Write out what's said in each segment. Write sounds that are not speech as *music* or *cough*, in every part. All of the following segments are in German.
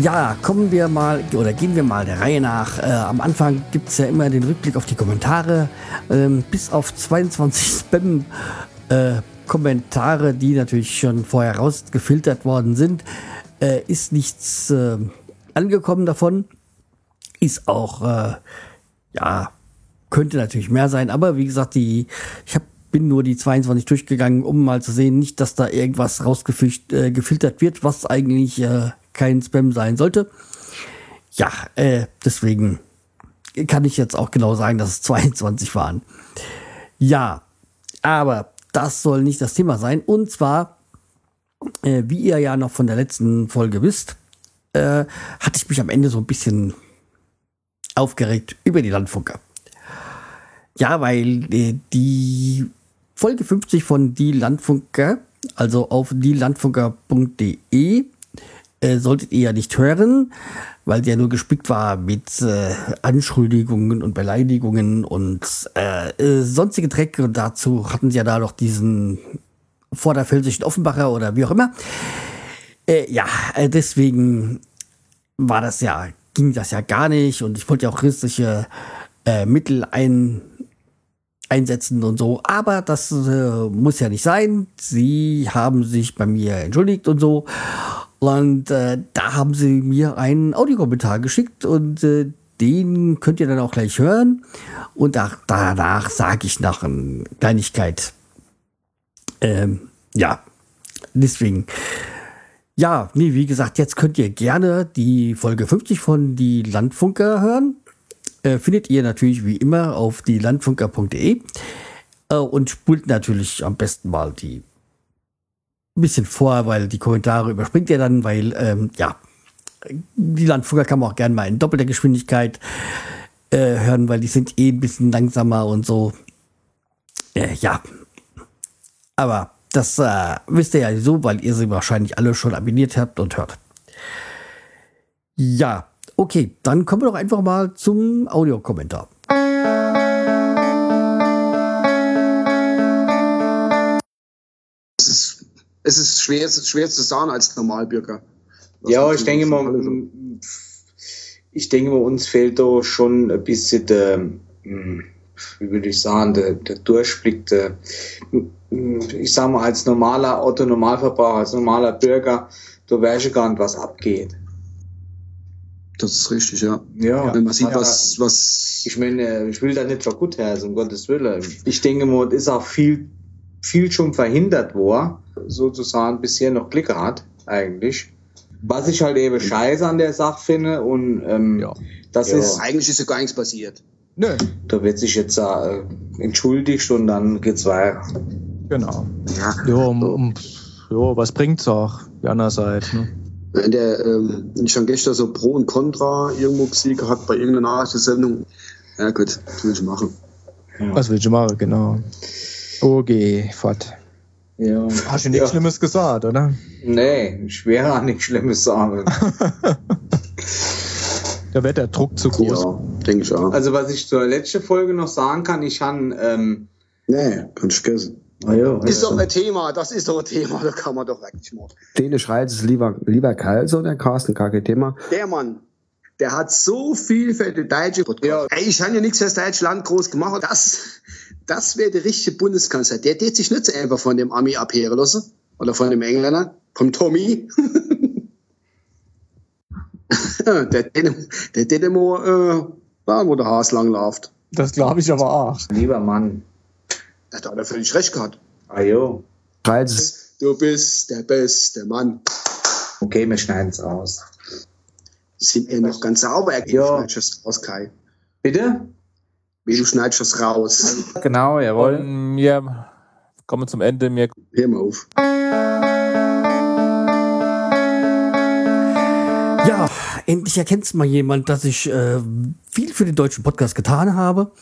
Ja, kommen wir mal oder gehen wir mal der Reihe nach. Äh, am Anfang gibt es ja immer den Rückblick auf die Kommentare. Ähm, bis auf 22 *laughs* Spam. Äh, Kommentare, die natürlich schon vorher rausgefiltert worden sind, äh, ist nichts äh, angekommen davon. Ist auch, äh, ja, könnte natürlich mehr sein, aber wie gesagt, die, ich hab, bin nur die 22 durchgegangen, um mal zu sehen, nicht, dass da irgendwas rausgefiltert äh, wird, was eigentlich äh, kein Spam sein sollte. Ja, äh, deswegen kann ich jetzt auch genau sagen, dass es *laughs* 22 waren. Ja, aber das soll nicht das Thema sein. Und zwar, äh, wie ihr ja noch von der letzten Folge wisst, äh, hatte ich mich am Ende so ein bisschen aufgeregt über die Landfunker. Ja, weil äh, die Folge 50 von Die Landfunker, also auf dielandfunker.de, äh, solltet ihr ja nicht hören, weil der nur gespickt war mit äh, Anschuldigungen und Beleidigungen und äh, äh, sonstige Dreck. Und dazu hatten sie ja da noch diesen vorderpfälzischen Offenbacher oder wie auch immer. Äh, ja, äh, deswegen war das ja, ging das ja gar nicht und ich wollte ja auch christliche Mittel ein, einsetzen und so. Aber das äh, muss ja nicht sein. Sie haben sich bei mir entschuldigt und so. Und äh, da haben sie mir einen Audiokommentar geschickt und äh, den könnt ihr dann auch gleich hören. Und da, danach sage ich noch eine Kleinigkeit. Ähm, ja, deswegen. Ja, nee, wie gesagt, jetzt könnt ihr gerne die Folge 50 von Die Landfunker hören. Äh, findet ihr natürlich wie immer auf dielandfunker.de äh, und spult natürlich am besten mal die ein bisschen vor, weil die Kommentare überspringt ihr dann, weil, ähm, ja, die Landfugger kann man auch gerne mal in doppelter Geschwindigkeit äh, hören, weil die sind eh ein bisschen langsamer und so. Äh, ja. Aber das äh, wisst ihr ja so, weil ihr sie wahrscheinlich alle schon abonniert habt und hört. Ja, okay, dann kommen wir doch einfach mal zum Audiokommentar. Es ist schwer, schwer zu sagen als Normalbürger. ja, ich denke mal, ich denke mal, uns fehlt da schon ein bisschen der, hm, wie würde ich sagen, der, der Durchblick, der, hm, ich sage mal, als normaler Otto-Normalverbraucher, als normaler Bürger, da weiß ich gar nicht, was abgeht. Das ist richtig, ja. Ja. Wenn man sieht, was, was. Ich meine, ich will da nicht für gut heißen, um Gottes Willen. Ich denke mal, es ist auch viel, viel schon verhindert worden sozusagen bisher noch Glück gehabt, eigentlich. Was ich halt eben scheiße an der Sache finde und ähm, ja. das ja. ist. Eigentlich ist ja gar nichts passiert. Nö. Da wird sich jetzt äh, entschuldigt und dann geht's weiter. Genau. Ja, ja, um, um, ja was bringt's auch, Seite, ne? Wenn der, ähm, schon gestern so Pro und Contra irgendwo gesehen hat bei irgendeiner Nachrichtensendung, ja gut, was will ich machen? Ja. Was will ich machen, genau. Okay, fort. Ja. Hast du nichts ja. Schlimmes gesagt, oder? Nee, ich wäre auch *laughs* nichts Schlimmes sagen. da *laughs* wird der Druck zu groß. Ja, denke ich auch. Also, was ich zur letzten Folge noch sagen kann, ich habe. Ähm, nee, kann ich vergessen. Ah, ja, ist doch ein Thema, das ist doch ein Thema, da kann man doch eigentlich machen. Den schreit es lieber, lieber kalt, so der Carsten, gar kein Thema. Der Mann, der hat so viel für die deutsche Podcast. Ja. Ey, ich habe ja nichts für das deutsche Land groß gemacht. Das, das wäre der richtige Bundeskanzler. Der tät sich nicht so einfach von dem Army abhören lassen. Oder von dem Engländer. Vom Tommy. *laughs* der der tät immer äh, da, wo der Haas lang läuft. Das glaube ich aber auch. Lieber Mann. Da hat er völlig recht gehabt. Ah jo. Du bist der beste Mann. Okay, wir schneiden es aus. Sind wir noch ganz sauber? Ja. Raus, Kai. Bitte? Wie du schneidest das raus. Genau, jawohl. Und wir kommen zum Ende. Wir Hör mal auf. Ja, endlich erkennt es mal jemand, dass ich äh, viel für den deutschen Podcast getan habe.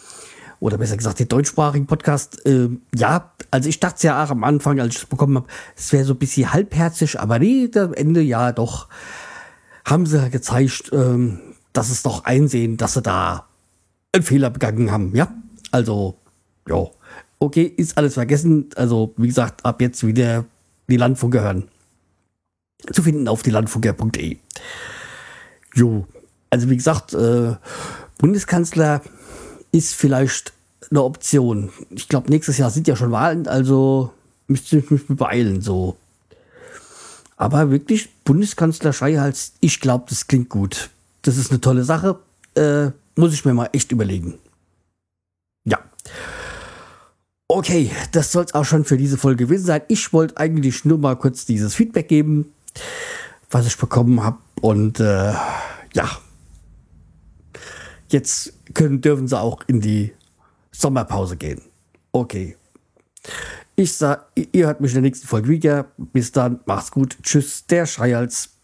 Oder besser gesagt, den deutschsprachigen Podcast. Äh, ja, also ich dachte ja auch am Anfang, als ich es bekommen habe, es wäre so ein bisschen halbherzig, aber nee, am Ende ja doch haben sie gezeigt, ähm, dass es doch einsehen, dass sie da einen Fehler begangen haben. Ja, also, ja, okay, ist alles vergessen. Also, wie gesagt, ab jetzt wieder die Landfunker hören. Zu finden auf die landfunker.de. Jo, also wie gesagt, äh, Bundeskanzler ist vielleicht eine Option. Ich glaube, nächstes Jahr sind ja schon Wahlen, also müsste ich mich beeilen, so. Aber wirklich, Bundeskanzler Schreihals, ich glaube, das klingt gut. Das ist eine tolle Sache. Äh, muss ich mir mal echt überlegen. Ja. Okay, das soll es auch schon für diese Folge gewesen sein. Ich wollte eigentlich nur mal kurz dieses Feedback geben, was ich bekommen habe. Und äh, ja, jetzt können, dürfen sie auch in die Sommerpause gehen. Okay. Ich sag, ihr hört mich in der nächsten Folge wieder. Bis dann, macht's gut. Tschüss, der Schreihals.